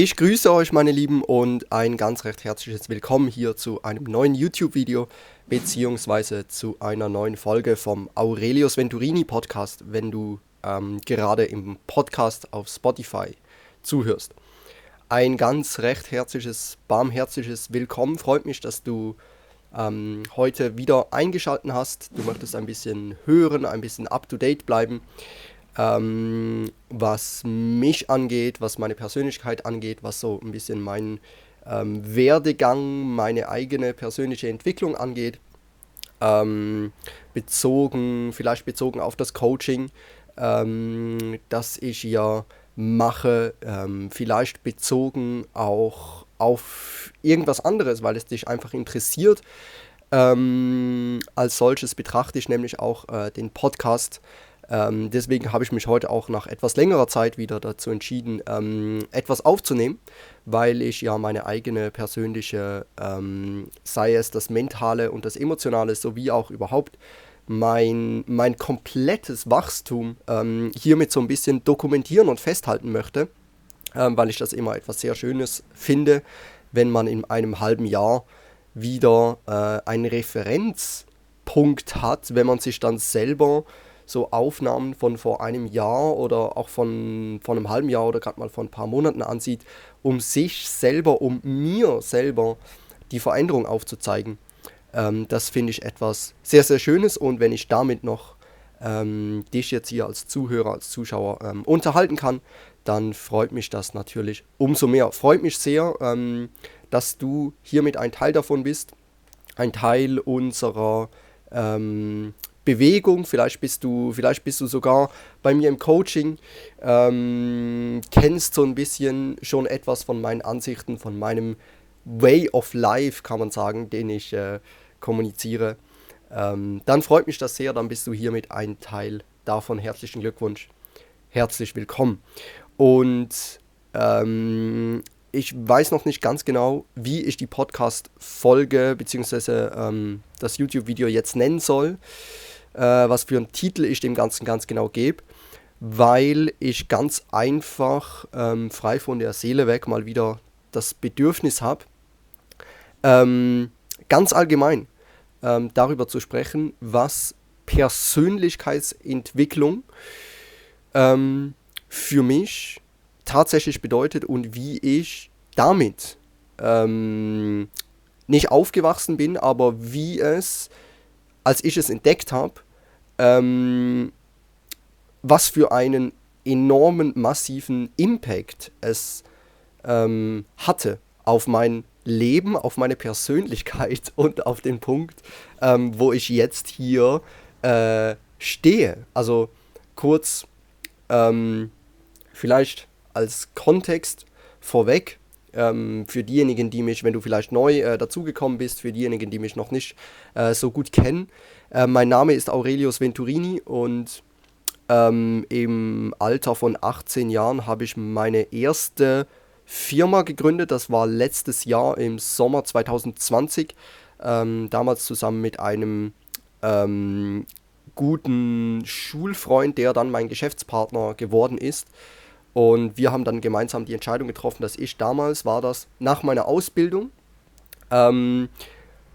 Ich grüße euch, meine Lieben, und ein ganz recht herzliches Willkommen hier zu einem neuen YouTube-Video beziehungsweise zu einer neuen Folge vom Aurelius Venturini Podcast, wenn du ähm, gerade im Podcast auf Spotify zuhörst. Ein ganz recht herzliches, barmherzliches Willkommen. Freut mich, dass du ähm, heute wieder eingeschaltet hast. Du möchtest ein bisschen hören, ein bisschen up-to-date bleiben ähm, was mich angeht, was meine Persönlichkeit angeht, was so ein bisschen meinen ähm, Werdegang, meine eigene persönliche Entwicklung angeht. Ähm, bezogen, vielleicht bezogen auf das Coaching, ähm, das ich ja mache, ähm, vielleicht bezogen auch auf irgendwas anderes, weil es dich einfach interessiert. Ähm, als solches betrachte ich nämlich auch äh, den Podcast ähm, deswegen habe ich mich heute auch nach etwas längerer Zeit wieder dazu entschieden, ähm, etwas aufzunehmen, weil ich ja meine eigene persönliche, ähm, sei es das Mentale und das Emotionale, sowie auch überhaupt mein, mein komplettes Wachstum ähm, hiermit so ein bisschen dokumentieren und festhalten möchte, ähm, weil ich das immer etwas sehr Schönes finde, wenn man in einem halben Jahr wieder äh, einen Referenzpunkt hat, wenn man sich dann selber so Aufnahmen von vor einem Jahr oder auch von, von einem halben Jahr oder gerade mal von ein paar Monaten ansieht, um sich selber, um mir selber die Veränderung aufzuzeigen. Ähm, das finde ich etwas sehr, sehr Schönes und wenn ich damit noch ähm, dich jetzt hier als Zuhörer, als Zuschauer ähm, unterhalten kann, dann freut mich das natürlich umso mehr. Freut mich sehr, ähm, dass du hiermit ein Teil davon bist, ein Teil unserer ähm, Bewegung, vielleicht bist du, vielleicht bist du sogar bei mir im Coaching, ähm, kennst so ein bisschen schon etwas von meinen Ansichten, von meinem Way of Life, kann man sagen, den ich äh, kommuniziere. Ähm, dann freut mich das sehr, dann bist du hiermit ein Teil davon. Herzlichen Glückwunsch, herzlich willkommen. Und ähm, ich weiß noch nicht ganz genau, wie ich die Podcast-Folge bzw. Ähm, das YouTube-Video jetzt nennen soll äh, was für einen Titel ich dem Ganzen ganz genau gebe, weil ich ganz einfach ähm, frei von der Seele weg mal wieder das Bedürfnis habe, ähm, ganz allgemein ähm, darüber zu sprechen, was Persönlichkeitsentwicklung ähm, für mich tatsächlich bedeutet und wie ich damit ähm, nicht aufgewachsen bin, aber wie es als ich es entdeckt habe, ähm, was für einen enormen, massiven Impact es ähm, hatte auf mein Leben, auf meine Persönlichkeit und auf den Punkt, ähm, wo ich jetzt hier äh, stehe. Also kurz, ähm, vielleicht als Kontext vorweg, ähm, für diejenigen, die mich, wenn du vielleicht neu äh, dazugekommen bist, für diejenigen, die mich noch nicht äh, so gut kennen. Äh, mein Name ist Aurelius Venturini und ähm, im Alter von 18 Jahren habe ich meine erste Firma gegründet. Das war letztes Jahr im Sommer 2020. Ähm, damals zusammen mit einem ähm, guten Schulfreund, der dann mein Geschäftspartner geworden ist. Und wir haben dann gemeinsam die Entscheidung getroffen, dass ich damals, war das nach meiner Ausbildung, ähm,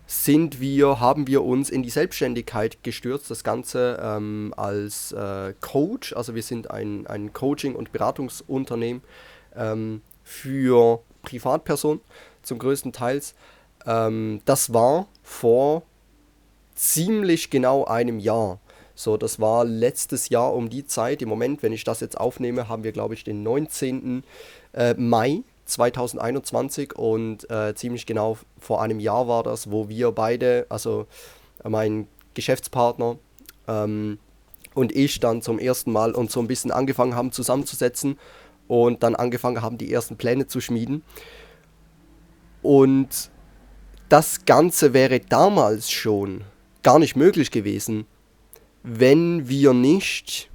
sind wir, haben wir uns in die Selbstständigkeit gestürzt, das Ganze ähm, als äh, Coach. Also wir sind ein, ein Coaching- und Beratungsunternehmen ähm, für Privatpersonen zum größten Teil. Ähm, das war vor ziemlich genau einem Jahr. So, das war letztes Jahr um die Zeit. Im Moment, wenn ich das jetzt aufnehme, haben wir, glaube ich, den 19. Äh, Mai 2021 und äh, ziemlich genau vor einem Jahr war das, wo wir beide, also mein Geschäftspartner ähm, und ich dann zum ersten Mal uns so ein bisschen angefangen haben zusammenzusetzen und dann angefangen haben, die ersten Pläne zu schmieden. Und das Ganze wäre damals schon gar nicht möglich gewesen, wenn wir nicht,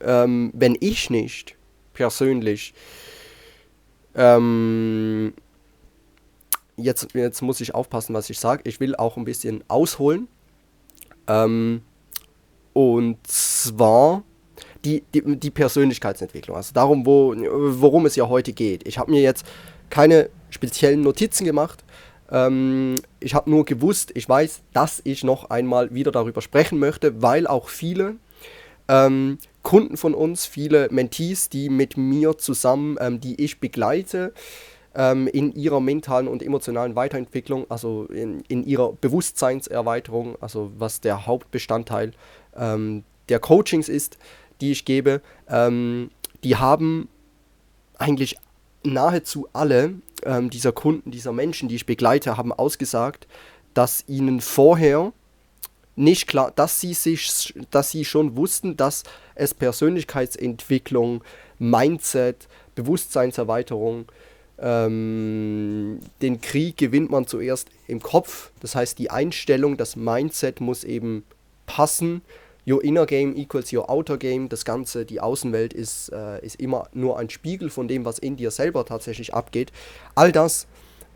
ähm, wenn ich nicht persönlich, ähm, jetzt, jetzt muss ich aufpassen, was ich sage, ich will auch ein bisschen ausholen. Ähm, und zwar, die, die, die Persönlichkeitsentwicklung, also darum, wo, worum es ja heute geht. Ich habe mir jetzt keine speziellen Notizen gemacht. Ähm, ich habe nur gewusst, ich weiß, dass ich noch einmal wieder darüber sprechen möchte, weil auch viele ähm, Kunden von uns, viele Mentees, die mit mir zusammen, ähm, die ich begleite, ähm, in ihrer mentalen und emotionalen Weiterentwicklung, also in, in ihrer Bewusstseinserweiterung, also was der Hauptbestandteil ähm, der Coachings ist, die ich gebe, ähm, die haben eigentlich nahezu alle ähm, dieser Kunden, dieser Menschen, die ich begleite, haben ausgesagt, dass ihnen vorher nicht klar, dass sie sich, dass sie schon wussten, dass es Persönlichkeitsentwicklung, Mindset, Bewusstseinserweiterung, ähm, den Krieg gewinnt man zuerst im Kopf. Das heißt, die Einstellung, das Mindset muss eben passen. Your inner game equals your outer game. Das Ganze, die Außenwelt ist, äh, ist immer nur ein Spiegel von dem, was in dir selber tatsächlich abgeht. All das,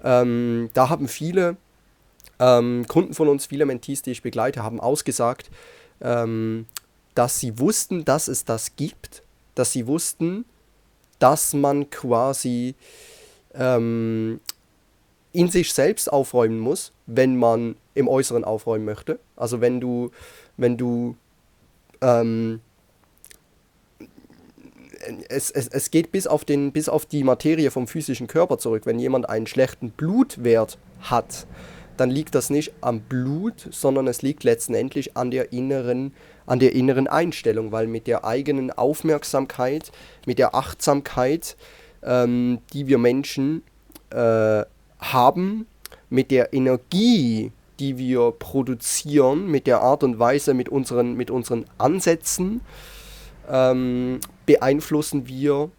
ähm, da haben viele ähm, Kunden von uns, viele Mentees, die ich begleite, haben ausgesagt, ähm, dass sie wussten, dass es das gibt, dass sie wussten, dass man quasi ähm, in sich selbst aufräumen muss, wenn man im Äußeren aufräumen möchte. Also wenn du, wenn du ähm, es, es, es geht bis auf, den, bis auf die Materie vom physischen Körper zurück. Wenn jemand einen schlechten Blutwert hat, dann liegt das nicht am Blut, sondern es liegt letztendlich an der inneren, an der inneren Einstellung, weil mit der eigenen Aufmerksamkeit, mit der Achtsamkeit, ähm, die wir Menschen äh, haben, mit der Energie, die wir produzieren, mit der Art und Weise, mit unseren, mit unseren Ansätzen, ähm, beeinflussen wir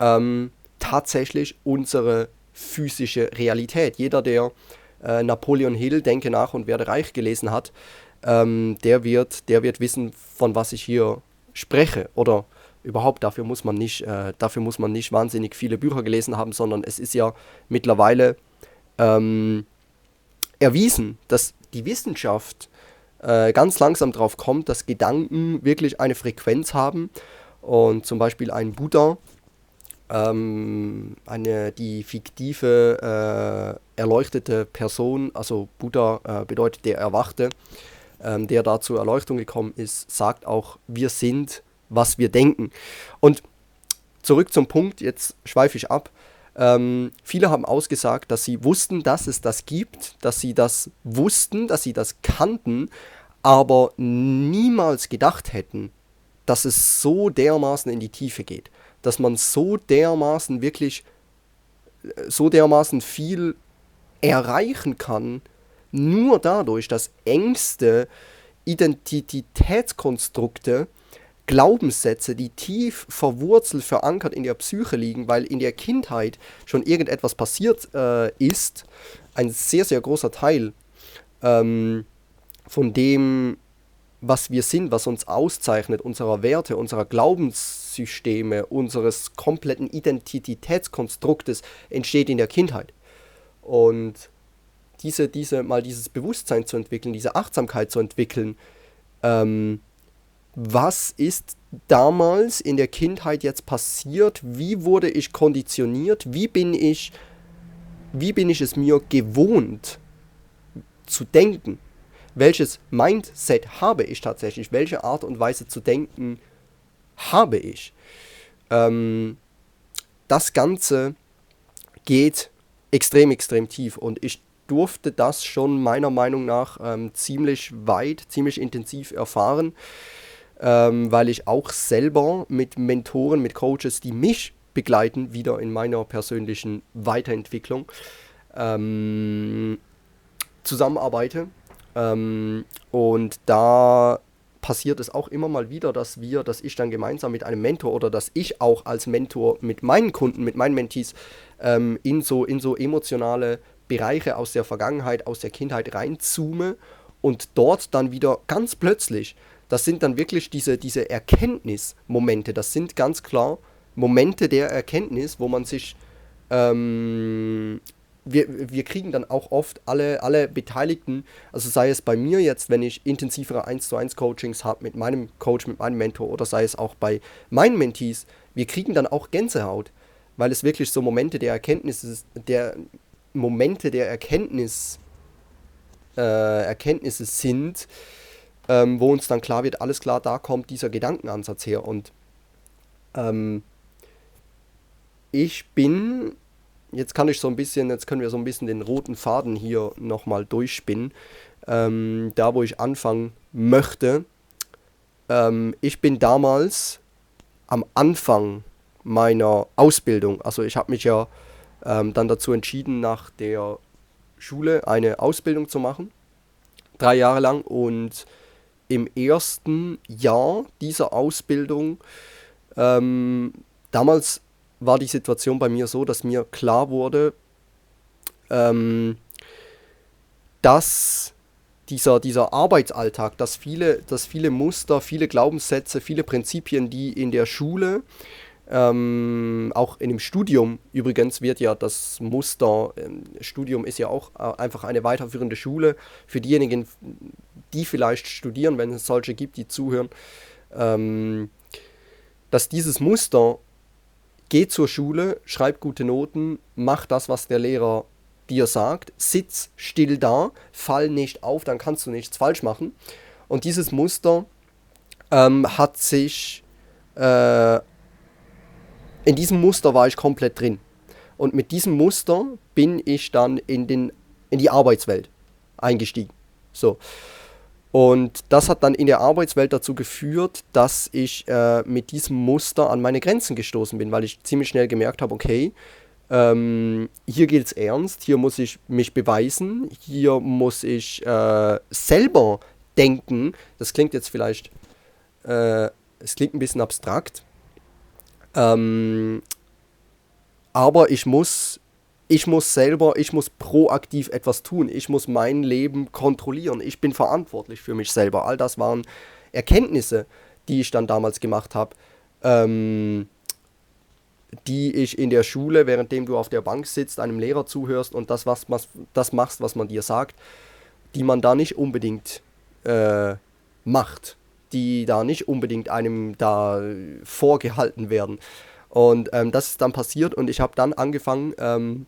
ähm, tatsächlich unsere physische Realität. Jeder, der äh, Napoleon Hill, Denke nach und werde reich gelesen hat, ähm, der, wird, der wird wissen, von was ich hier spreche. Oder überhaupt, dafür muss man nicht, äh, dafür muss man nicht wahnsinnig viele Bücher gelesen haben, sondern es ist ja mittlerweile ähm, erwiesen, dass die Wissenschaft äh, ganz langsam darauf kommt, dass Gedanken wirklich eine Frequenz haben. Und zum Beispiel ein Buddha, ähm, eine, die fiktive, äh, erleuchtete Person, also Buddha äh, bedeutet der Erwachte, ähm, der da zur Erleuchtung gekommen ist, sagt auch, wir sind was wir denken. Und zurück zum Punkt, jetzt schweife ich ab. Ähm, viele haben ausgesagt, dass sie wussten, dass es das gibt, dass sie das wussten, dass sie das kannten, aber niemals gedacht hätten, dass es so dermaßen in die Tiefe geht, dass man so dermaßen wirklich, äh, so dermaßen viel erreichen kann, nur dadurch, dass Ängste, Identitätskonstrukte Glaubenssätze, die tief verwurzelt, verankert in der Psyche liegen, weil in der Kindheit schon irgendetwas passiert äh, ist, ein sehr, sehr großer Teil ähm, von dem, was wir sind, was uns auszeichnet, unserer Werte, unserer Glaubenssysteme, unseres kompletten Identitätskonstruktes entsteht in der Kindheit. Und diese, diese, mal dieses Bewusstsein zu entwickeln, diese Achtsamkeit zu entwickeln, ähm, was ist damals in der Kindheit jetzt passiert, wie wurde ich konditioniert, wie bin ich, wie bin ich es mir gewohnt zu denken, welches Mindset habe ich tatsächlich, welche Art und Weise zu denken habe ich. Ähm, das Ganze geht extrem, extrem tief und ich durfte das schon meiner Meinung nach ähm, ziemlich weit, ziemlich intensiv erfahren ähm, weil ich auch selber mit Mentoren, mit Coaches, die mich begleiten, wieder in meiner persönlichen Weiterentwicklung ähm, zusammenarbeite. Ähm, und da passiert es auch immer mal wieder, dass wir, dass ich dann gemeinsam mit einem Mentor oder dass ich auch als Mentor mit meinen Kunden, mit meinen Mentees ähm, in, so, in so emotionale Bereiche aus der Vergangenheit, aus der Kindheit reinzoome und dort dann wieder ganz plötzlich das sind dann wirklich diese, diese Erkenntnismomente. Das sind ganz klar Momente der Erkenntnis, wo man sich ähm, wir, wir kriegen dann auch oft alle, alle Beteiligten, also sei es bei mir jetzt, wenn ich intensivere 1 zu 1 Coachings habe mit meinem Coach, mit meinem Mentor oder sei es auch bei meinen Mentees, wir kriegen dann auch Gänsehaut, weil es wirklich so Momente der Erkenntnis der Momente der Erkenntnis, äh, Erkenntnisse sind, ähm, wo uns dann klar wird, alles klar, da kommt dieser Gedankenansatz her und ähm, ich bin jetzt kann ich so ein bisschen, jetzt können wir so ein bisschen den roten Faden hier nochmal durchspinnen. Ähm, da, wo ich anfangen möchte. Ähm, ich bin damals am Anfang meiner Ausbildung, also ich habe mich ja ähm, dann dazu entschieden, nach der Schule eine Ausbildung zu machen. Drei Jahre lang und im ersten Jahr dieser Ausbildung, ähm, damals war die Situation bei mir so, dass mir klar wurde, ähm, dass dieser, dieser Arbeitsalltag, dass viele, dass viele Muster, viele Glaubenssätze, viele Prinzipien, die in der Schule, ähm, auch in dem Studium übrigens wird ja das Muster, ähm, Studium ist ja auch äh, einfach eine weiterführende Schule für diejenigen, die vielleicht studieren, wenn es solche gibt, die zuhören, ähm, dass dieses Muster geh zur Schule, schreib gute Noten, mach das, was der Lehrer dir sagt, sitz still da, fall nicht auf, dann kannst du nichts falsch machen. Und dieses Muster ähm, hat sich, äh, in diesem Muster war ich komplett drin. Und mit diesem Muster bin ich dann in, den, in die Arbeitswelt eingestiegen. So. Und das hat dann in der Arbeitswelt dazu geführt, dass ich äh, mit diesem Muster an meine Grenzen gestoßen bin, weil ich ziemlich schnell gemerkt habe, okay, ähm, hier geht es ernst, hier muss ich mich beweisen, hier muss ich äh, selber denken. Das klingt jetzt vielleicht, äh, es klingt ein bisschen abstrakt, ähm, aber ich muss ich muss selber, ich muss proaktiv etwas tun. Ich muss mein Leben kontrollieren. Ich bin verantwortlich für mich selber. All das waren Erkenntnisse, die ich dann damals gemacht habe, ähm, die ich in der Schule, währenddem du auf der Bank sitzt, einem Lehrer zuhörst und das, was, was, das machst, was man dir sagt, die man da nicht unbedingt äh, macht, die da nicht unbedingt einem da vorgehalten werden. Und ähm, das ist dann passiert und ich habe dann angefangen, ähm,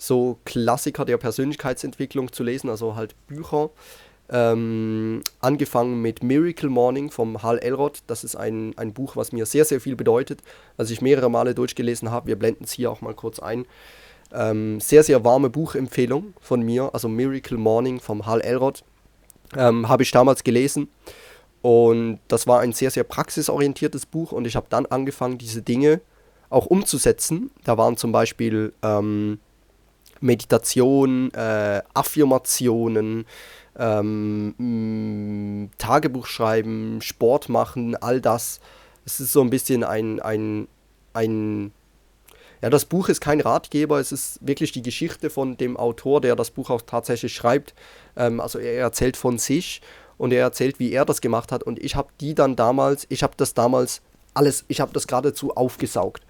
so Klassiker der Persönlichkeitsentwicklung zu lesen, also halt Bücher. Ähm, angefangen mit Miracle Morning vom Hal Elrod. Das ist ein, ein Buch, was mir sehr, sehr viel bedeutet, was ich mehrere Male durchgelesen habe. Wir blenden es hier auch mal kurz ein. Ähm, sehr, sehr warme Buchempfehlung von mir, also Miracle Morning vom Hal Elrod. Ähm, habe ich damals gelesen und das war ein sehr, sehr praxisorientiertes Buch und ich habe dann angefangen, diese Dinge auch umzusetzen. Da waren zum Beispiel ähm, Meditation, äh, Affirmationen, ähm, Tagebuch schreiben, Sport machen, all das. Es ist so ein bisschen ein, ein, ein, ja, das Buch ist kein Ratgeber, es ist wirklich die Geschichte von dem Autor, der das Buch auch tatsächlich schreibt. Ähm, also er erzählt von sich und er erzählt, wie er das gemacht hat. Und ich habe die dann damals, ich habe das damals alles, ich habe das geradezu aufgesaugt,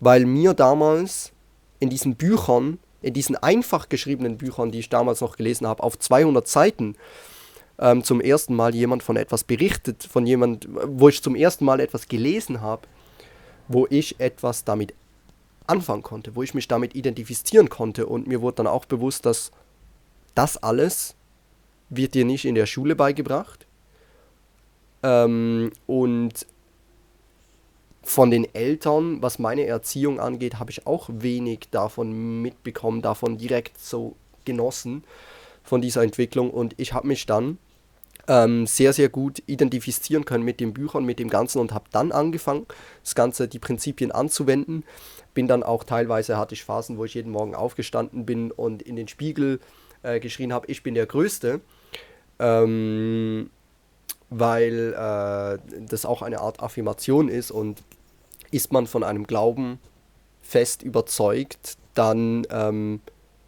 weil mir damals in diesen Büchern in diesen einfach geschriebenen Büchern, die ich damals noch gelesen habe, auf 200 Seiten ähm, zum ersten Mal jemand von etwas berichtet, von jemand, wo ich zum ersten Mal etwas gelesen habe, wo ich etwas damit anfangen konnte, wo ich mich damit identifizieren konnte. Und mir wurde dann auch bewusst, dass das alles wird dir nicht in der Schule beigebracht. Ähm, und von den Eltern, was meine Erziehung angeht, habe ich auch wenig davon mitbekommen, davon direkt so genossen, von dieser Entwicklung. Und ich habe mich dann ähm, sehr, sehr gut identifizieren können mit den Büchern, mit dem Ganzen und habe dann angefangen, das Ganze, die Prinzipien anzuwenden. Bin dann auch teilweise, hatte ich Phasen, wo ich jeden Morgen aufgestanden bin und in den Spiegel äh, geschrien habe, ich bin der Größte. Ähm, weil äh, das auch eine Art Affirmation ist und ist man von einem Glauben fest überzeugt, dann ähm,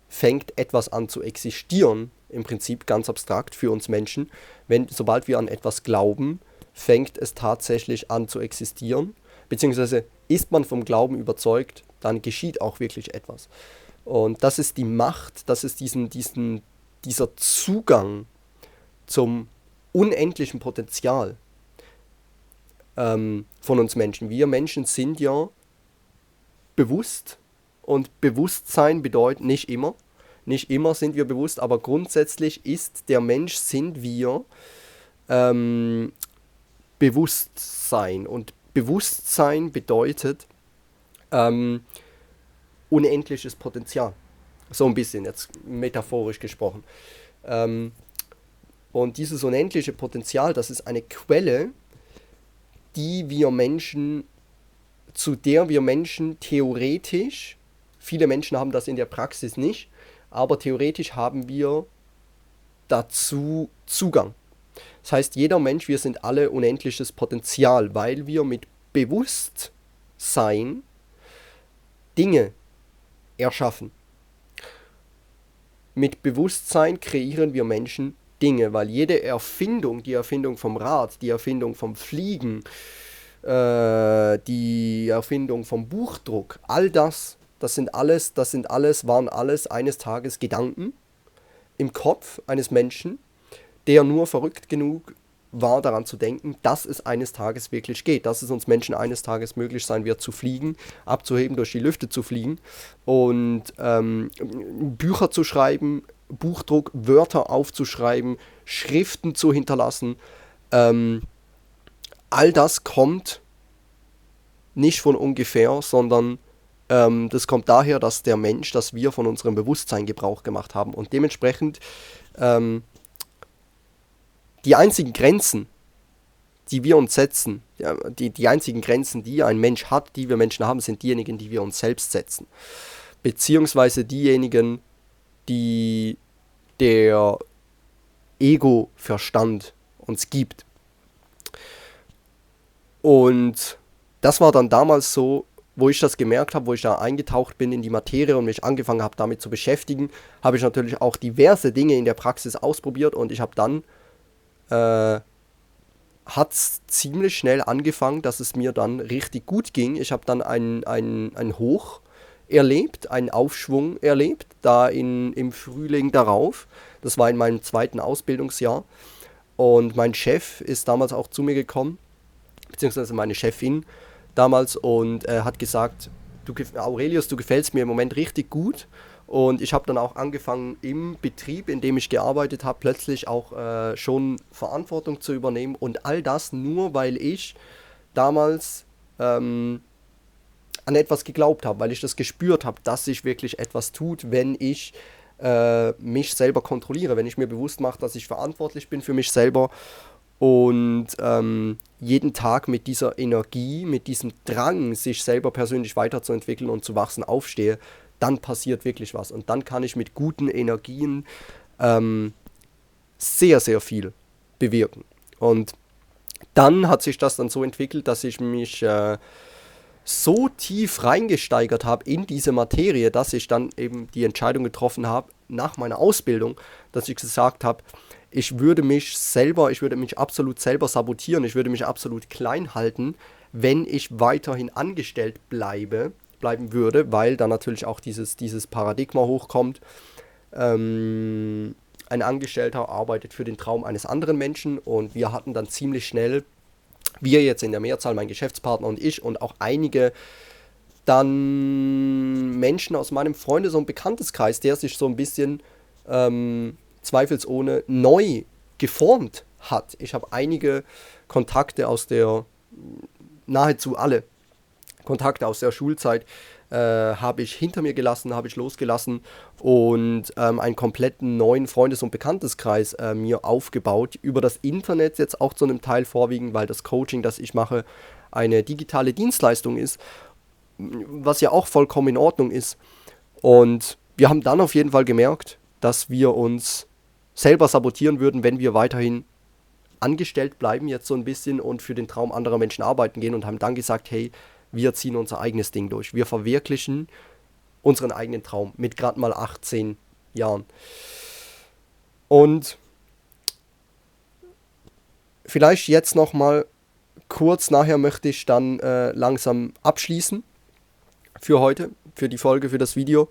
fängt etwas an zu existieren, im Prinzip ganz abstrakt für uns Menschen. Wenn, sobald wir an etwas glauben, fängt es tatsächlich an zu existieren, beziehungsweise ist man vom Glauben überzeugt, dann geschieht auch wirklich etwas. Und das ist die Macht, das ist diesen, diesen, dieser Zugang zum unendlichen Potenzial ähm, von uns Menschen. Wir Menschen sind ja bewusst und Bewusstsein bedeutet nicht immer, nicht immer sind wir bewusst, aber grundsätzlich ist der Mensch, sind wir ähm, Bewusstsein. Und Bewusstsein bedeutet ähm, unendliches Potenzial. So ein bisschen, jetzt metaphorisch gesprochen. Ähm, und dieses unendliche Potenzial, das ist eine Quelle, die wir Menschen, zu der wir Menschen theoretisch, viele Menschen haben das in der Praxis nicht, aber theoretisch haben wir dazu Zugang. Das heißt, jeder Mensch, wir sind alle unendliches Potenzial, weil wir mit Bewusstsein Dinge erschaffen. Mit Bewusstsein kreieren wir Menschen Dinge, weil jede Erfindung, die Erfindung vom Rad, die Erfindung vom Fliegen, äh, die Erfindung vom Buchdruck, all das, das sind alles, das sind alles, waren alles eines Tages Gedanken im Kopf eines Menschen, der nur verrückt genug war daran zu denken, dass es eines Tages wirklich geht, dass es uns Menschen eines Tages möglich sein wird zu fliegen, abzuheben, durch die Lüfte zu fliegen und ähm, Bücher zu schreiben, Buchdruck, Wörter aufzuschreiben, Schriften zu hinterlassen. Ähm, all das kommt nicht von ungefähr, sondern ähm, das kommt daher, dass der Mensch, dass wir von unserem Bewusstsein Gebrauch gemacht haben und dementsprechend ähm, die einzigen Grenzen, die wir uns setzen, die, die einzigen Grenzen, die ein Mensch hat, die wir Menschen haben, sind diejenigen, die wir uns selbst setzen. Beziehungsweise diejenigen, die der Ego-Verstand uns gibt. Und das war dann damals so, wo ich das gemerkt habe, wo ich da eingetaucht bin in die Materie und mich angefangen habe damit zu beschäftigen, habe ich natürlich auch diverse Dinge in der Praxis ausprobiert und ich habe dann äh, hat es ziemlich schnell angefangen, dass es mir dann richtig gut ging. Ich habe dann ein, ein, ein Hoch erlebt, einen Aufschwung erlebt, da in, im Frühling darauf. Das war in meinem zweiten Ausbildungsjahr. Und mein Chef ist damals auch zu mir gekommen, beziehungsweise meine Chefin damals, und äh, hat gesagt, du, Aurelius, du gefällst mir im Moment richtig gut. Und ich habe dann auch angefangen, im Betrieb, in dem ich gearbeitet habe, plötzlich auch äh, schon Verantwortung zu übernehmen. Und all das nur, weil ich damals ähm, an etwas geglaubt habe, weil ich das gespürt habe, dass sich wirklich etwas tut, wenn ich äh, mich selber kontrolliere, wenn ich mir bewusst mache, dass ich verantwortlich bin für mich selber und ähm, jeden Tag mit dieser Energie, mit diesem Drang, sich selber persönlich weiterzuentwickeln und zu wachsen, aufstehe, dann passiert wirklich was. Und dann kann ich mit guten Energien ähm, sehr, sehr viel bewirken. Und dann hat sich das dann so entwickelt, dass ich mich äh, so tief reingesteigert habe in diese Materie, dass ich dann eben die Entscheidung getroffen habe, nach meiner Ausbildung, dass ich gesagt habe, ich würde mich selber, ich würde mich absolut selber sabotieren, ich würde mich absolut klein halten, wenn ich weiterhin angestellt bleibe bleiben würde, weil dann natürlich auch dieses, dieses Paradigma hochkommt. Ähm, ein Angestellter arbeitet für den Traum eines anderen Menschen und wir hatten dann ziemlich schnell, wir jetzt in der Mehrzahl, mein Geschäftspartner und ich und auch einige dann Menschen aus meinem Freundes- und Bekannteskreis, der sich so ein bisschen ähm, zweifelsohne neu geformt hat. Ich habe einige Kontakte aus der, nahezu alle Kontakte aus der Schulzeit äh, habe ich hinter mir gelassen, habe ich losgelassen und ähm, einen kompletten neuen Freundes- und Bekannteskreis äh, mir aufgebaut. Über das Internet jetzt auch zu einem Teil vorwiegend, weil das Coaching, das ich mache, eine digitale Dienstleistung ist, was ja auch vollkommen in Ordnung ist. Und wir haben dann auf jeden Fall gemerkt, dass wir uns selber sabotieren würden, wenn wir weiterhin angestellt bleiben jetzt so ein bisschen und für den Traum anderer Menschen arbeiten gehen und haben dann gesagt, hey, wir ziehen unser eigenes Ding durch. Wir verwirklichen unseren eigenen Traum mit gerade mal 18 Jahren. Und vielleicht jetzt noch mal kurz nachher möchte ich dann äh, langsam abschließen für heute. für die Folge, für das Video.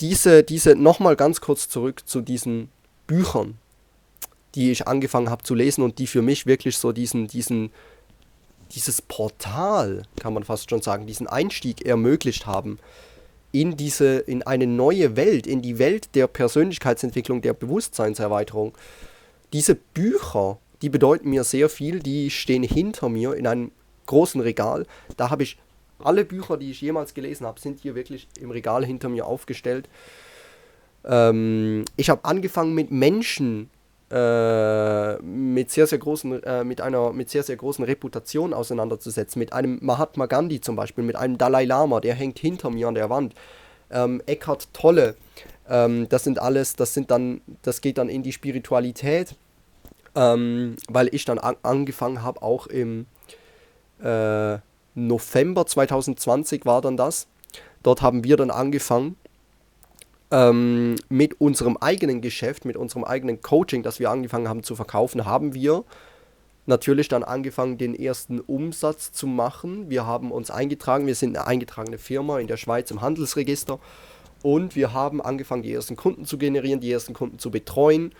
Diese, diese, nochmal ganz kurz zurück zu diesen Büchern, die ich angefangen habe zu lesen und die für mich wirklich so diesen, diesen, dieses Portal, kann man fast schon sagen, diesen Einstieg ermöglicht haben in diese, in eine neue Welt, in die Welt der Persönlichkeitsentwicklung, der Bewusstseinserweiterung. Diese Bücher, die bedeuten mir sehr viel, die stehen hinter mir in einem großen Regal. Da habe ich alle Bücher, die ich jemals gelesen habe, sind hier wirklich im Regal hinter mir aufgestellt. Ähm, ich habe angefangen mit Menschen äh, mit sehr sehr großen äh, mit einer mit sehr sehr großen Reputation auseinanderzusetzen. Mit einem Mahatma Gandhi zum Beispiel mit einem Dalai Lama der hängt hinter mir an der Wand. Ähm, Eckhart Tolle ähm, das sind alles das sind dann das geht dann in die Spiritualität ähm, weil ich dann an angefangen habe auch im äh, November 2020 war dann das. Dort haben wir dann angefangen ähm, mit unserem eigenen Geschäft, mit unserem eigenen Coaching, das wir angefangen haben zu verkaufen, haben wir natürlich dann angefangen, den ersten Umsatz zu machen. Wir haben uns eingetragen, wir sind eine eingetragene Firma in der Schweiz im Handelsregister und wir haben angefangen, die ersten Kunden zu generieren, die ersten Kunden zu betreuen,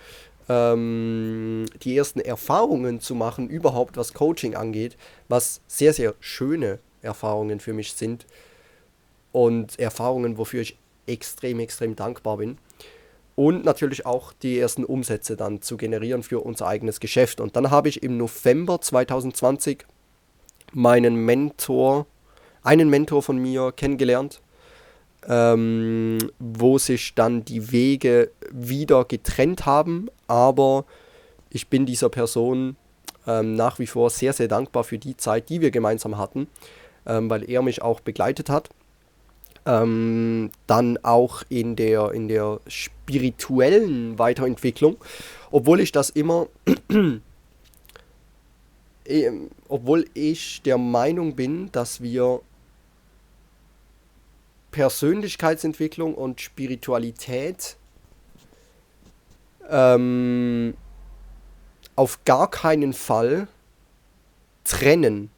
ähm, die ersten Erfahrungen zu machen, überhaupt was Coaching angeht, was sehr, sehr schöne Erfahrungen für mich sind und Erfahrungen, wofür ich extrem, extrem dankbar bin. Und natürlich auch die ersten Umsätze dann zu generieren für unser eigenes Geschäft. Und dann habe ich im November 2020 meinen Mentor, einen Mentor von mir kennengelernt, ähm, wo sich dann die Wege wieder getrennt haben. Aber ich bin dieser Person ähm, nach wie vor sehr, sehr dankbar für die Zeit, die wir gemeinsam hatten, ähm, weil er mich auch begleitet hat. Ähm, dann auch in der, in der spirituellen Weiterentwicklung, obwohl ich das immer, äh, obwohl ich der Meinung bin, dass wir Persönlichkeitsentwicklung und Spiritualität ähm, auf gar keinen Fall trennen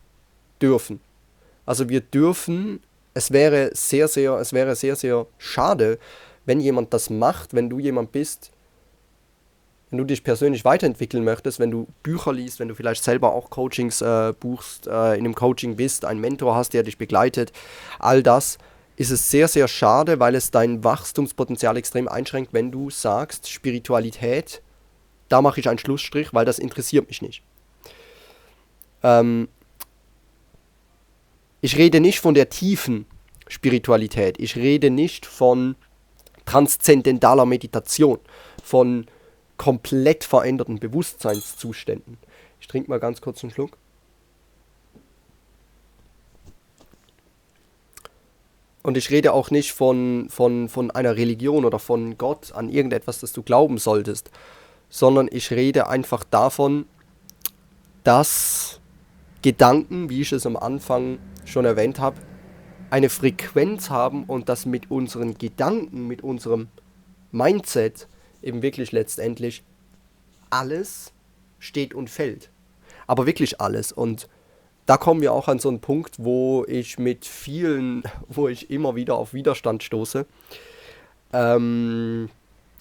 dürfen. Also wir dürfen es wäre sehr, sehr, es wäre sehr, sehr schade, wenn jemand das macht, wenn du jemand bist, wenn du dich persönlich weiterentwickeln möchtest, wenn du Bücher liest, wenn du vielleicht selber auch Coachings äh, buchst, äh, in einem Coaching bist, einen Mentor hast, der dich begleitet, all das ist es sehr, sehr schade, weil es dein Wachstumspotenzial extrem einschränkt, wenn du sagst, Spiritualität, da mache ich einen Schlussstrich, weil das interessiert mich nicht. Ähm, ich rede nicht von der tiefen Spiritualität. Ich rede nicht von transzendentaler Meditation, von komplett veränderten Bewusstseinszuständen. Ich trinke mal ganz kurz einen Schluck. Und ich rede auch nicht von, von, von einer Religion oder von Gott an irgendetwas, das du glauben solltest, sondern ich rede einfach davon, dass Gedanken, wie ich es am Anfang schon erwähnt habe, eine Frequenz haben und das mit unseren Gedanken, mit unserem Mindset eben wirklich letztendlich alles steht und fällt. Aber wirklich alles. Und da kommen wir auch an so einen Punkt, wo ich mit vielen, wo ich immer wieder auf Widerstand stoße. Ähm,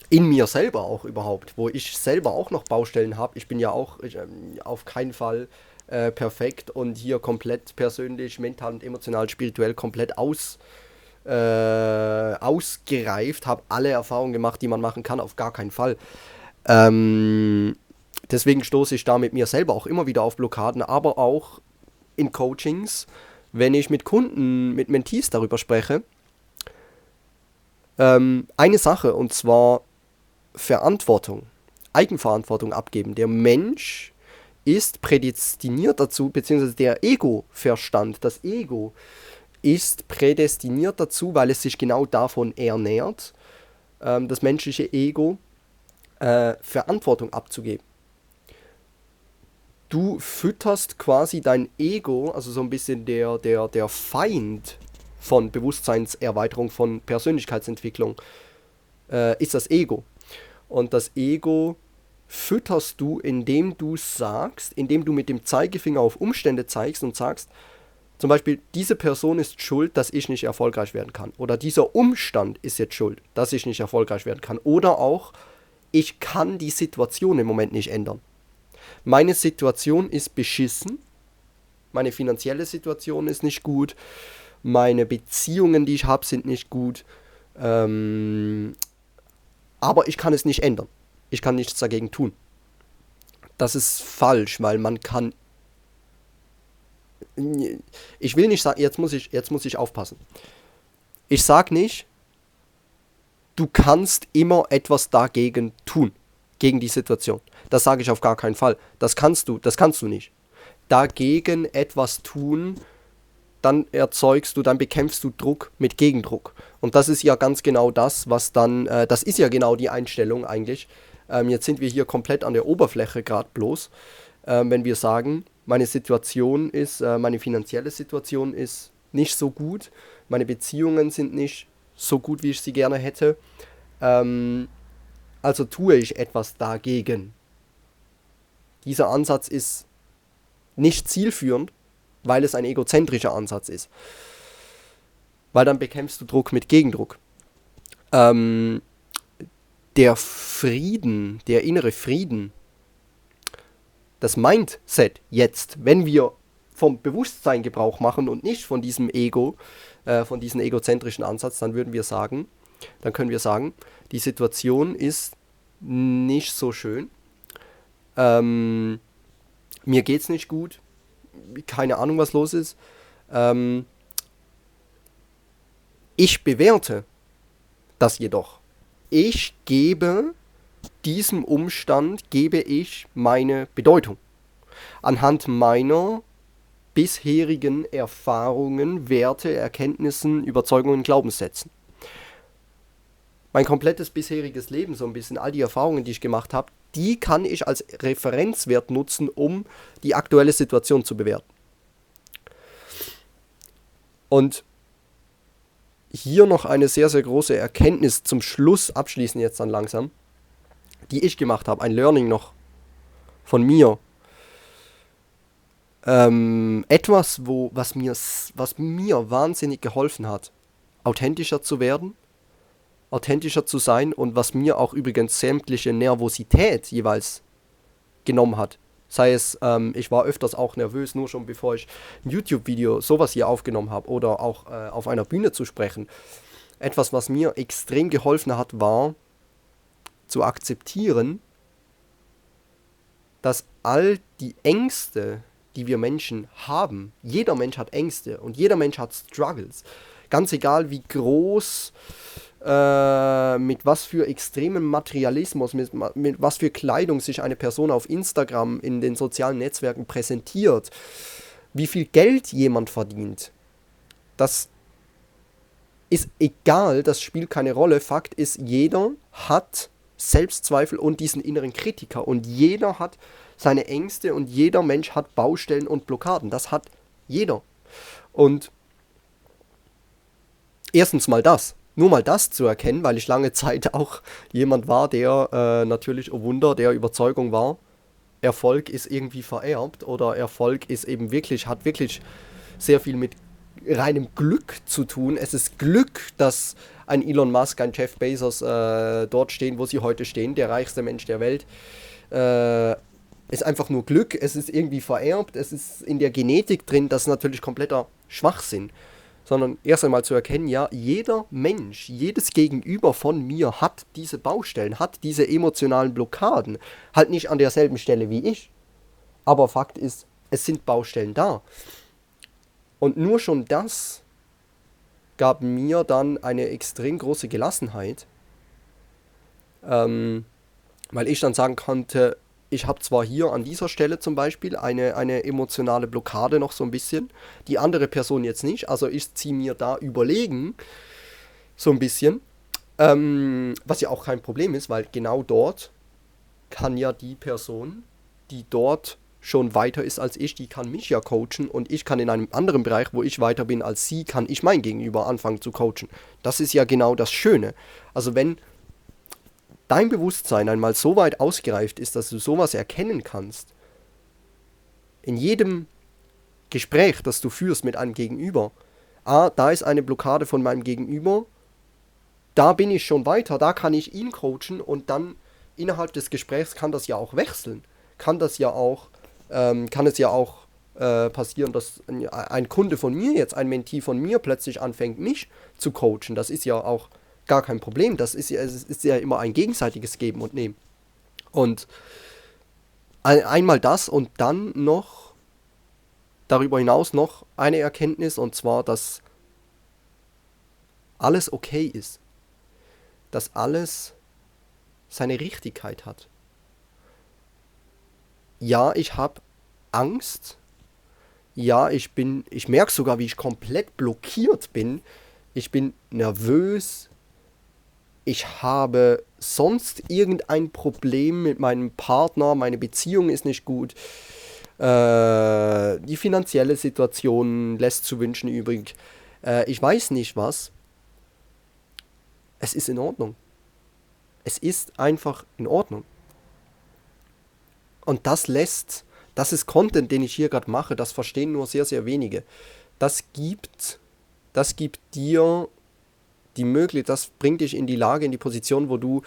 in mir selber auch überhaupt, wo ich selber auch noch Baustellen habe. Ich bin ja auch ich, ähm, auf keinen Fall äh, perfekt und hier komplett persönlich, mental und emotional, spirituell komplett aus, äh, ausgereift, habe alle Erfahrungen gemacht, die man machen kann, auf gar keinen Fall. Ähm, deswegen stoße ich da mit mir selber auch immer wieder auf Blockaden, aber auch in Coachings, wenn ich mit Kunden, mit Mentees darüber spreche. Ähm, eine Sache, und zwar Verantwortung, Eigenverantwortung abgeben. Der Mensch ist prädestiniert dazu, beziehungsweise der Ego-Verstand, das Ego, ist prädestiniert dazu, weil es sich genau davon ernährt, ähm, das menschliche Ego, äh, Verantwortung abzugeben. Du fütterst quasi dein Ego, also so ein bisschen der, der, der Feind von Bewusstseinserweiterung, von Persönlichkeitsentwicklung, äh, ist das Ego. Und das Ego fütterst du, indem du sagst, indem du mit dem Zeigefinger auf Umstände zeigst und sagst, Zum Beispiel, diese Person ist schuld, dass ich nicht erfolgreich werden kann. Oder dieser Umstand ist jetzt schuld, dass ich nicht erfolgreich werden kann. Oder auch, ich kann die Situation im Moment nicht ändern. Meine Situation ist beschissen. Meine finanzielle Situation ist nicht gut. Meine Beziehungen, die ich habe, sind nicht gut. Ähm, aber ich kann es nicht ändern. Ich kann nichts dagegen tun. Das ist falsch, weil man kann. Ich will nicht sagen, jetzt muss ich, jetzt muss ich aufpassen. Ich sage nicht, du kannst immer etwas dagegen tun, gegen die Situation. Das sage ich auf gar keinen Fall. Das kannst du, das kannst du nicht. Dagegen etwas tun, dann erzeugst du, dann bekämpfst du Druck mit Gegendruck. Und das ist ja ganz genau das, was dann, äh, das ist ja genau die Einstellung eigentlich. Ähm, jetzt sind wir hier komplett an der Oberfläche gerade bloß, äh, wenn wir sagen, meine Situation ist, äh, meine finanzielle Situation ist nicht so gut, meine Beziehungen sind nicht so gut, wie ich sie gerne hätte. Ähm, also tue ich etwas dagegen. Dieser Ansatz ist nicht zielführend, weil es ein egozentrischer Ansatz ist. Weil dann bekämpfst du Druck mit Gegendruck. Ähm, der Frieden, der innere Frieden, das Mindset jetzt, wenn wir vom Bewusstsein Gebrauch machen und nicht von diesem Ego, äh, von diesem egozentrischen Ansatz, dann würden wir sagen, dann können wir sagen, die Situation ist nicht so schön. Ähm, mir geht's nicht gut, keine Ahnung, was los ist. Ähm, ich bewerte das jedoch. Ich gebe diesem Umstand, gebe ich meine Bedeutung. Anhand meiner bisherigen Erfahrungen, Werte, Erkenntnissen, Überzeugungen, Glaubenssätzen. Mein komplettes bisheriges Leben, so ein bisschen all die Erfahrungen, die ich gemacht habe, die kann ich als Referenzwert nutzen, um die aktuelle Situation zu bewerten. Und hier noch eine sehr, sehr große Erkenntnis zum Schluss abschließen jetzt dann langsam, die ich gemacht habe, ein Learning noch von mir. Ähm, etwas, wo, was, mir, was mir wahnsinnig geholfen hat, authentischer zu werden, authentischer zu sein und was mir auch übrigens sämtliche Nervosität jeweils genommen hat. Sei es, ähm, ich war öfters auch nervös, nur schon bevor ich ein YouTube-Video, sowas hier aufgenommen habe oder auch äh, auf einer Bühne zu sprechen. Etwas, was mir extrem geholfen hat, war zu akzeptieren, dass all die Ängste, die wir Menschen haben, jeder Mensch hat Ängste und jeder Mensch hat Struggles. Ganz egal, wie groß äh, mit was für extremem Materialismus, mit, mit was für Kleidung sich eine Person auf Instagram in den sozialen Netzwerken präsentiert, wie viel Geld jemand verdient. Das ist egal, das spielt keine Rolle. Fakt ist, jeder hat Selbstzweifel und diesen inneren Kritiker und jeder hat seine Ängste und jeder Mensch hat Baustellen und Blockaden. Das hat jeder. Und erstens mal das nur mal das zu erkennen, weil ich lange Zeit auch jemand war, der äh, natürlich, oh Wunder, der Überzeugung war, Erfolg ist irgendwie vererbt oder Erfolg ist eben wirklich, hat wirklich sehr viel mit reinem Glück zu tun. Es ist Glück, dass ein Elon Musk, ein Jeff Bezos äh, dort stehen, wo sie heute stehen, der reichste Mensch der Welt. Äh, ist einfach nur Glück, es ist irgendwie vererbt, es ist in der Genetik drin, das ist natürlich kompletter Schwachsinn sondern erst einmal zu erkennen, ja, jeder Mensch, jedes Gegenüber von mir hat diese Baustellen, hat diese emotionalen Blockaden. Halt nicht an derselben Stelle wie ich. Aber Fakt ist, es sind Baustellen da. Und nur schon das gab mir dann eine extrem große Gelassenheit, ähm, weil ich dann sagen konnte, ich habe zwar hier an dieser Stelle zum Beispiel eine, eine emotionale Blockade noch so ein bisschen, die andere Person jetzt nicht, also ist sie mir da überlegen, so ein bisschen, ähm, was ja auch kein Problem ist, weil genau dort kann ja die Person, die dort schon weiter ist als ich, die kann mich ja coachen und ich kann in einem anderen Bereich, wo ich weiter bin als sie, kann ich mein Gegenüber anfangen zu coachen. Das ist ja genau das Schöne. Also wenn dein Bewusstsein einmal so weit ausgereift ist, dass du sowas erkennen kannst, in jedem Gespräch, das du führst mit einem Gegenüber, ah, da ist eine Blockade von meinem Gegenüber, da bin ich schon weiter, da kann ich ihn coachen und dann innerhalb des Gesprächs kann das ja auch wechseln. Kann das ja auch, ähm, kann es ja auch äh, passieren, dass ein, ein, Kunde von mir jetzt, ein Mentee von mir plötzlich anfängt, mich zu coachen. Das ist ja auch gar kein Problem. Das ist ja, ist ja immer ein gegenseitiges Geben und Nehmen. Und ein, einmal das und dann noch darüber hinaus noch eine Erkenntnis und zwar, dass alles okay ist dass alles seine Richtigkeit hat. Ja, ich habe Angst. Ja, ich bin, ich merke sogar, wie ich komplett blockiert bin. Ich bin nervös. Ich habe sonst irgendein Problem mit meinem Partner. Meine Beziehung ist nicht gut. Äh, die finanzielle Situation lässt zu wünschen übrig. Äh, ich weiß nicht was es ist in Ordnung. Es ist einfach in Ordnung. Und das lässt, das ist Content, den ich hier gerade mache, das verstehen nur sehr, sehr wenige. Das gibt, das gibt dir die Möglichkeit, das bringt dich in die Lage, in die Position, wo du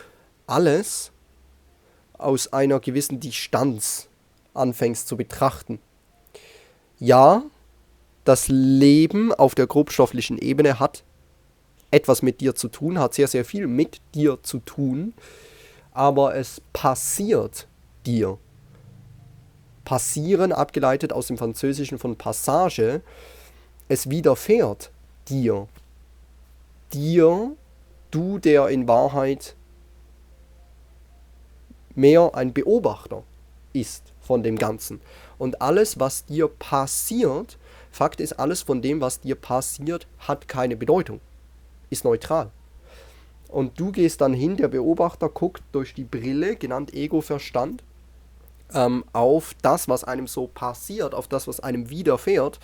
alles aus einer gewissen Distanz anfängst zu betrachten. Ja, das Leben auf der grobstofflichen Ebene hat etwas mit dir zu tun, hat sehr, sehr viel mit dir zu tun, aber es passiert dir. Passieren, abgeleitet aus dem Französischen von Passage, es widerfährt dir. Dir, du, der in Wahrheit mehr ein Beobachter ist von dem Ganzen. Und alles, was dir passiert, Fakt ist, alles von dem, was dir passiert, hat keine Bedeutung ist neutral. Und du gehst dann hin, der Beobachter guckt durch die Brille, genannt Ego-Verstand, ähm, auf das, was einem so passiert, auf das, was einem widerfährt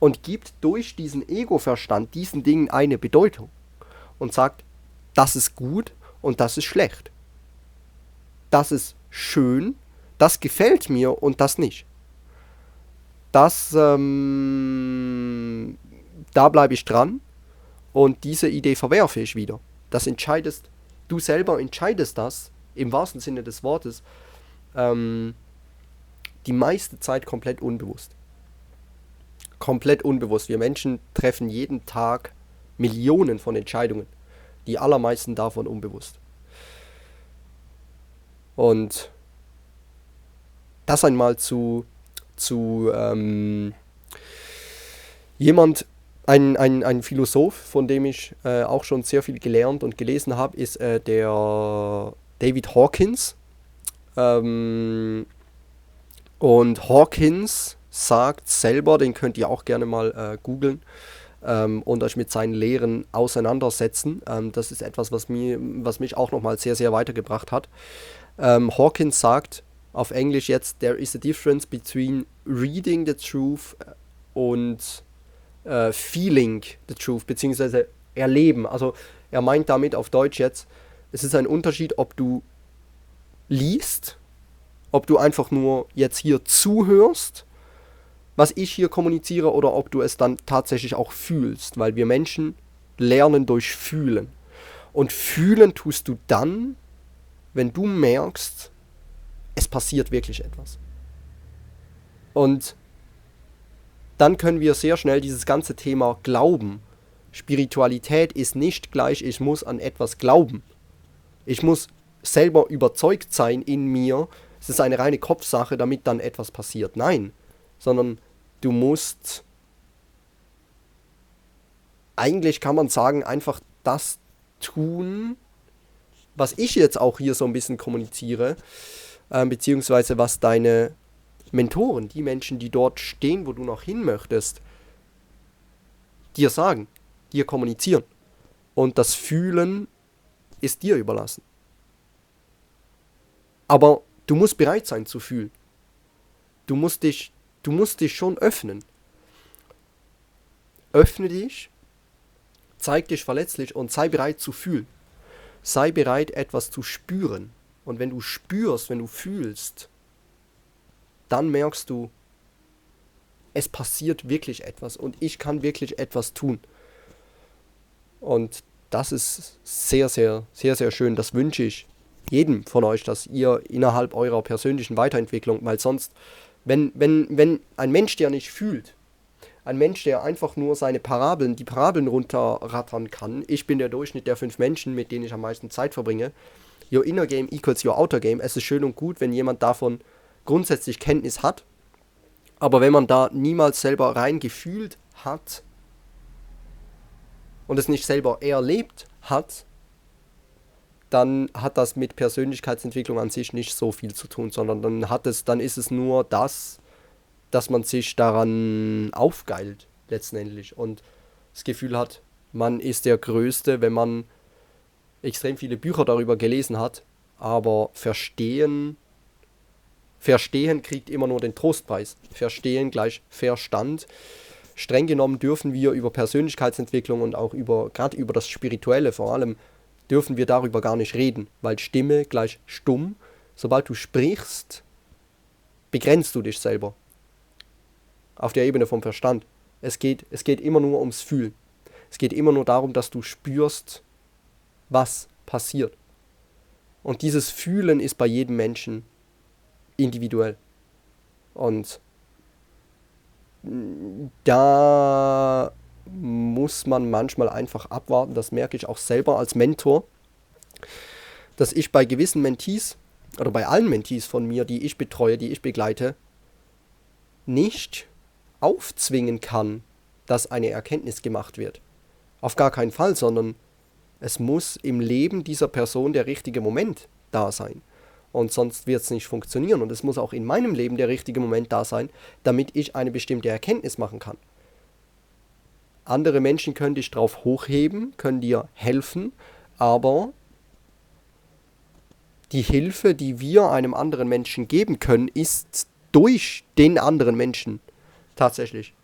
und gibt durch diesen Ego-Verstand diesen Dingen eine Bedeutung und sagt, das ist gut und das ist schlecht. Das ist schön, das gefällt mir und das nicht. Das, ähm, da bleibe ich dran und diese Idee verwerfe ich wieder. Das entscheidest, du selber entscheidest das, im wahrsten Sinne des Wortes, ähm, die meiste Zeit komplett unbewusst. Komplett unbewusst. Wir Menschen treffen jeden Tag Millionen von Entscheidungen. Die allermeisten davon unbewusst. Und das einmal zu, zu ähm, jemand, ein, ein, ein Philosoph, von dem ich äh, auch schon sehr viel gelernt und gelesen habe, ist äh, der David Hawkins. Ähm, und Hawkins sagt selber, den könnt ihr auch gerne mal äh, googeln ähm, und euch mit seinen Lehren auseinandersetzen. Ähm, das ist etwas, was, mir, was mich auch nochmal sehr, sehr weitergebracht hat. Ähm, Hawkins sagt auf Englisch jetzt, there is a difference between reading the truth und äh, feeling the truth, beziehungsweise erleben. Also er meint damit auf Deutsch jetzt, es ist ein Unterschied, ob du liest, ob du einfach nur jetzt hier zuhörst, was ich hier kommuniziere, oder ob du es dann tatsächlich auch fühlst, weil wir Menschen lernen durch Fühlen. Und fühlen tust du dann, wenn du merkst, es passiert wirklich etwas. Und dann können wir sehr schnell dieses ganze Thema Glauben. Spiritualität ist nicht gleich, ich muss an etwas glauben. Ich muss selber überzeugt sein in mir, es ist eine reine Kopfsache, damit dann etwas passiert. Nein, sondern du musst, eigentlich kann man sagen, einfach das tun, was ich jetzt auch hier so ein bisschen kommuniziere, äh, beziehungsweise was deine Mentoren, die Menschen, die dort stehen, wo du noch hin möchtest, dir sagen, dir kommunizieren. Und das Fühlen ist dir überlassen. Aber du musst bereit sein zu fühlen. Du musst dich, du musst dich schon öffnen. Öffne dich, zeig dich verletzlich und sei bereit zu fühlen. Sei bereit, etwas zu spüren. Und wenn du spürst, wenn du fühlst, dann merkst du, es passiert wirklich etwas und ich kann wirklich etwas tun. Und das ist sehr, sehr, sehr, sehr schön. Das wünsche ich jedem von euch, dass ihr innerhalb eurer persönlichen Weiterentwicklung, weil sonst, wenn, wenn, wenn ein Mensch, der nicht fühlt, ein Mensch, der einfach nur seine Parabeln, die Parabeln runterrattern kann, ich bin der Durchschnitt der fünf Menschen, mit denen ich am meisten Zeit verbringe, your inner game equals your outer game. Es ist schön und gut, wenn jemand davon grundsätzlich Kenntnis hat, aber wenn man da niemals selber rein gefühlt hat und es nicht selber erlebt hat, dann hat das mit Persönlichkeitsentwicklung an sich nicht so viel zu tun, sondern dann hat es, dann ist es nur das, dass man sich daran aufgeilt, letztendlich. Und das Gefühl hat, man ist der Größte, wenn man extrem viele Bücher darüber gelesen hat, aber verstehen Verstehen kriegt immer nur den Trostpreis. Verstehen gleich Verstand. Streng genommen dürfen wir über Persönlichkeitsentwicklung und auch über, gerade über das Spirituelle vor allem, dürfen wir darüber gar nicht reden, weil Stimme gleich stumm. Sobald du sprichst, begrenzt du dich selber. Auf der Ebene vom Verstand. Es geht, es geht immer nur ums Fühlen. Es geht immer nur darum, dass du spürst, was passiert. Und dieses Fühlen ist bei jedem Menschen individuell. Und da muss man manchmal einfach abwarten, das merke ich auch selber als Mentor, dass ich bei gewissen Mentees oder bei allen Mentees von mir, die ich betreue, die ich begleite, nicht aufzwingen kann, dass eine Erkenntnis gemacht wird. Auf gar keinen Fall, sondern es muss im Leben dieser Person der richtige Moment da sein. Und sonst wird es nicht funktionieren. Und es muss auch in meinem Leben der richtige Moment da sein, damit ich eine bestimmte Erkenntnis machen kann. Andere Menschen können dich drauf hochheben, können dir helfen, aber die Hilfe, die wir einem anderen Menschen geben können, ist durch den anderen Menschen tatsächlich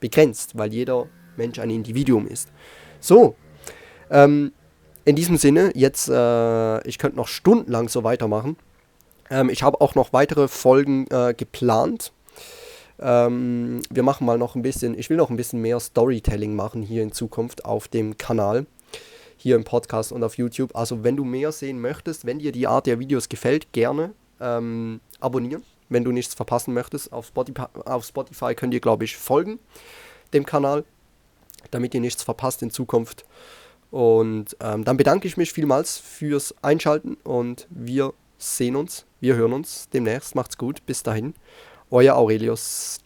begrenzt, weil jeder Mensch ein Individuum ist. So, ähm, in diesem Sinne, jetzt, äh, ich könnte noch stundenlang so weitermachen. Ähm, ich habe auch noch weitere Folgen äh, geplant. Ähm, wir machen mal noch ein bisschen, ich will noch ein bisschen mehr Storytelling machen hier in Zukunft auf dem Kanal, hier im Podcast und auf YouTube. Also wenn du mehr sehen möchtest, wenn dir die Art der Videos gefällt, gerne ähm, abonnieren. Wenn du nichts verpassen möchtest, auf Spotify, auf Spotify könnt ihr, glaube ich, folgen dem Kanal, damit ihr nichts verpasst in Zukunft. Und ähm, dann bedanke ich mich vielmals fürs Einschalten und wir sehen uns, wir hören uns demnächst. Macht's gut, bis dahin. Euer Aurelius. Ciao.